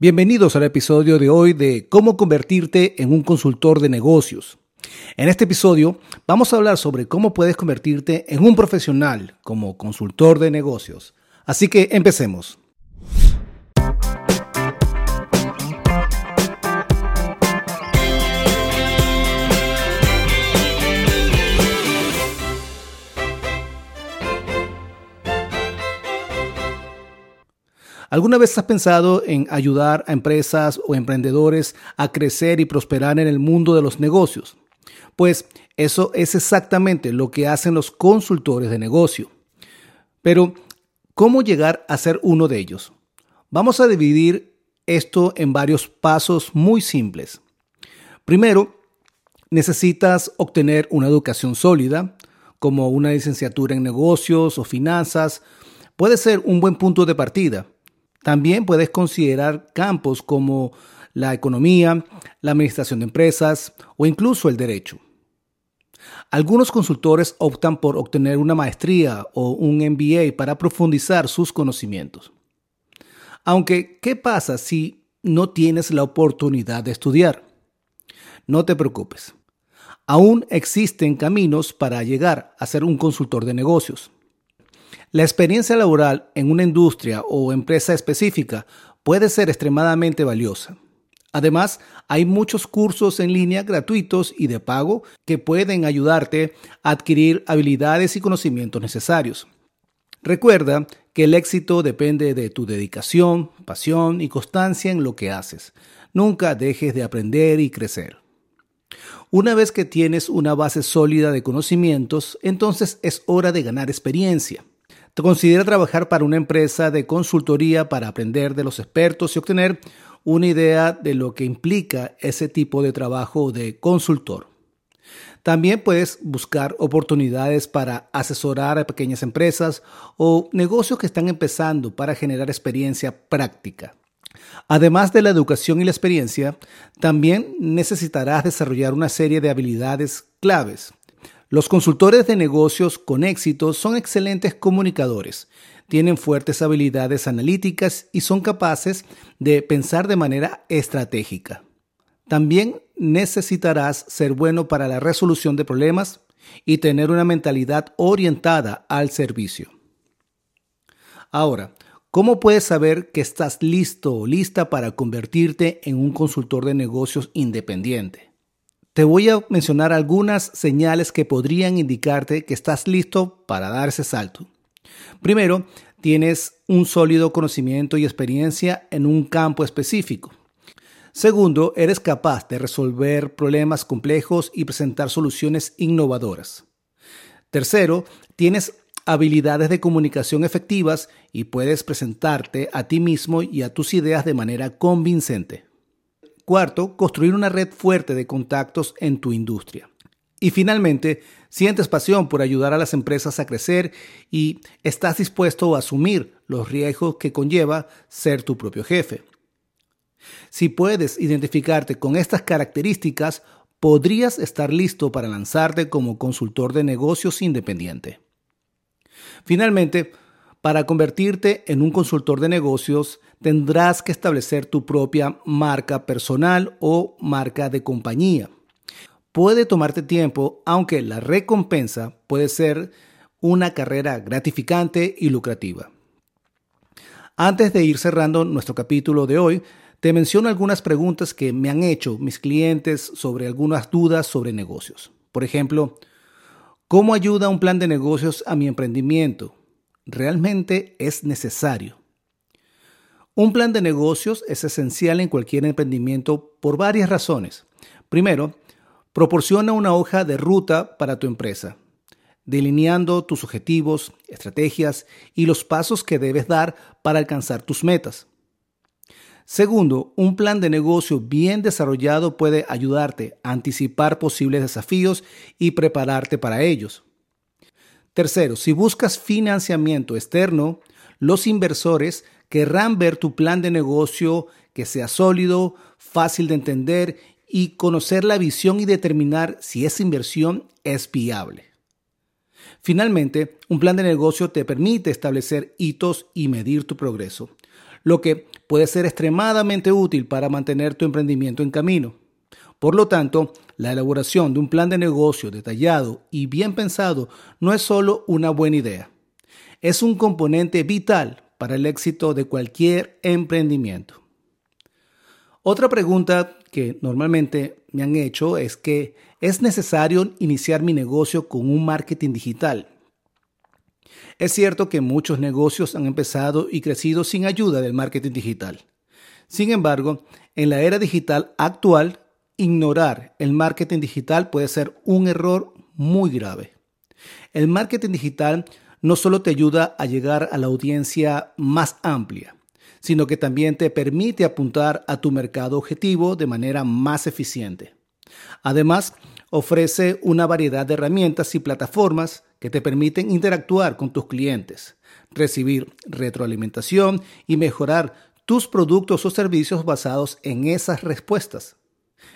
Bienvenidos al episodio de hoy de cómo convertirte en un consultor de negocios. En este episodio vamos a hablar sobre cómo puedes convertirte en un profesional como consultor de negocios. Así que empecemos. ¿Alguna vez has pensado en ayudar a empresas o emprendedores a crecer y prosperar en el mundo de los negocios? Pues eso es exactamente lo que hacen los consultores de negocio. Pero, ¿cómo llegar a ser uno de ellos? Vamos a dividir esto en varios pasos muy simples. Primero, necesitas obtener una educación sólida, como una licenciatura en negocios o finanzas. Puede ser un buen punto de partida también puedes considerar campos como la economía, la administración de empresas o incluso el derecho. Algunos consultores optan por obtener una maestría o un MBA para profundizar sus conocimientos. Aunque, ¿qué pasa si no tienes la oportunidad de estudiar? No te preocupes. Aún existen caminos para llegar a ser un consultor de negocios. La experiencia laboral en una industria o empresa específica puede ser extremadamente valiosa. Además, hay muchos cursos en línea gratuitos y de pago que pueden ayudarte a adquirir habilidades y conocimientos necesarios. Recuerda que el éxito depende de tu dedicación, pasión y constancia en lo que haces. Nunca dejes de aprender y crecer. Una vez que tienes una base sólida de conocimientos, entonces es hora de ganar experiencia. ¿Te considera trabajar para una empresa de consultoría para aprender de los expertos y obtener una idea de lo que implica ese tipo de trabajo de consultor? También puedes buscar oportunidades para asesorar a pequeñas empresas o negocios que están empezando para generar experiencia práctica. Además de la educación y la experiencia, también necesitarás desarrollar una serie de habilidades claves los consultores de negocios con éxito son excelentes comunicadores, tienen fuertes habilidades analíticas y son capaces de pensar de manera estratégica. También necesitarás ser bueno para la resolución de problemas y tener una mentalidad orientada al servicio. Ahora, ¿cómo puedes saber que estás listo o lista para convertirte en un consultor de negocios independiente? Te voy a mencionar algunas señales que podrían indicarte que estás listo para dar ese salto. Primero, tienes un sólido conocimiento y experiencia en un campo específico. Segundo, eres capaz de resolver problemas complejos y presentar soluciones innovadoras. Tercero, tienes habilidades de comunicación efectivas y puedes presentarte a ti mismo y a tus ideas de manera convincente. Cuarto, construir una red fuerte de contactos en tu industria. Y finalmente, sientes pasión por ayudar a las empresas a crecer y estás dispuesto a asumir los riesgos que conlleva ser tu propio jefe. Si puedes identificarte con estas características, podrías estar listo para lanzarte como consultor de negocios independiente. Finalmente, para convertirte en un consultor de negocios, tendrás que establecer tu propia marca personal o marca de compañía. Puede tomarte tiempo, aunque la recompensa puede ser una carrera gratificante y lucrativa. Antes de ir cerrando nuestro capítulo de hoy, te menciono algunas preguntas que me han hecho mis clientes sobre algunas dudas sobre negocios. Por ejemplo, ¿cómo ayuda un plan de negocios a mi emprendimiento? realmente es necesario. Un plan de negocios es esencial en cualquier emprendimiento por varias razones. Primero, proporciona una hoja de ruta para tu empresa, delineando tus objetivos, estrategias y los pasos que debes dar para alcanzar tus metas. Segundo, un plan de negocio bien desarrollado puede ayudarte a anticipar posibles desafíos y prepararte para ellos. Tercero, si buscas financiamiento externo, los inversores querrán ver tu plan de negocio que sea sólido, fácil de entender y conocer la visión y determinar si esa inversión es viable. Finalmente, un plan de negocio te permite establecer hitos y medir tu progreso, lo que puede ser extremadamente útil para mantener tu emprendimiento en camino. Por lo tanto, la elaboración de un plan de negocio detallado y bien pensado no es solo una buena idea, es un componente vital para el éxito de cualquier emprendimiento. Otra pregunta que normalmente me han hecho es que es necesario iniciar mi negocio con un marketing digital. Es cierto que muchos negocios han empezado y crecido sin ayuda del marketing digital. Sin embargo, en la era digital actual, ignorar el marketing digital puede ser un error muy grave. El marketing digital no solo te ayuda a llegar a la audiencia más amplia, sino que también te permite apuntar a tu mercado objetivo de manera más eficiente. Además, ofrece una variedad de herramientas y plataformas que te permiten interactuar con tus clientes, recibir retroalimentación y mejorar tus productos o servicios basados en esas respuestas.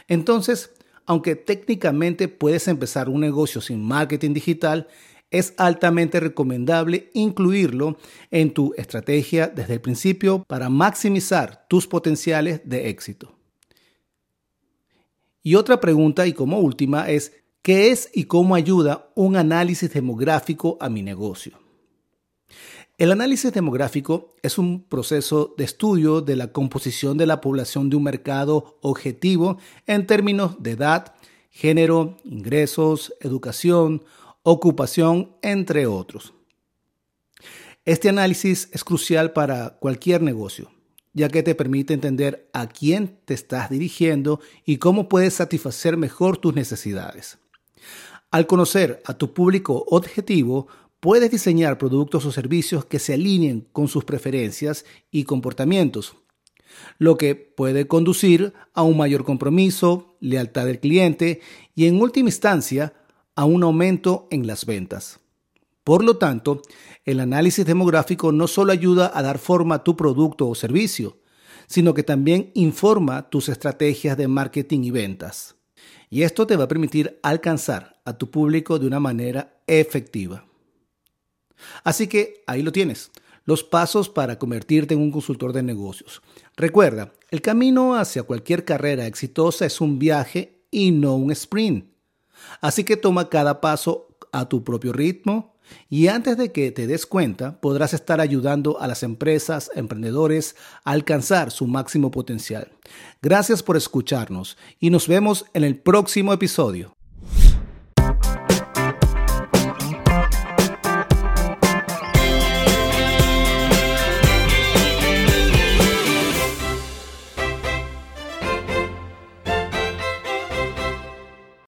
Entonces, aunque técnicamente puedes empezar un negocio sin marketing digital, es altamente recomendable incluirlo en tu estrategia desde el principio para maximizar tus potenciales de éxito. Y otra pregunta y como última es, ¿qué es y cómo ayuda un análisis demográfico a mi negocio? El análisis demográfico es un proceso de estudio de la composición de la población de un mercado objetivo en términos de edad, género, ingresos, educación, ocupación, entre otros. Este análisis es crucial para cualquier negocio, ya que te permite entender a quién te estás dirigiendo y cómo puedes satisfacer mejor tus necesidades. Al conocer a tu público objetivo, puedes diseñar productos o servicios que se alineen con sus preferencias y comportamientos, lo que puede conducir a un mayor compromiso, lealtad del cliente y en última instancia a un aumento en las ventas. Por lo tanto, el análisis demográfico no solo ayuda a dar forma a tu producto o servicio, sino que también informa tus estrategias de marketing y ventas. Y esto te va a permitir alcanzar a tu público de una manera efectiva. Así que ahí lo tienes, los pasos para convertirte en un consultor de negocios. Recuerda, el camino hacia cualquier carrera exitosa es un viaje y no un sprint. Así que toma cada paso a tu propio ritmo y antes de que te des cuenta podrás estar ayudando a las empresas, emprendedores a alcanzar su máximo potencial. Gracias por escucharnos y nos vemos en el próximo episodio.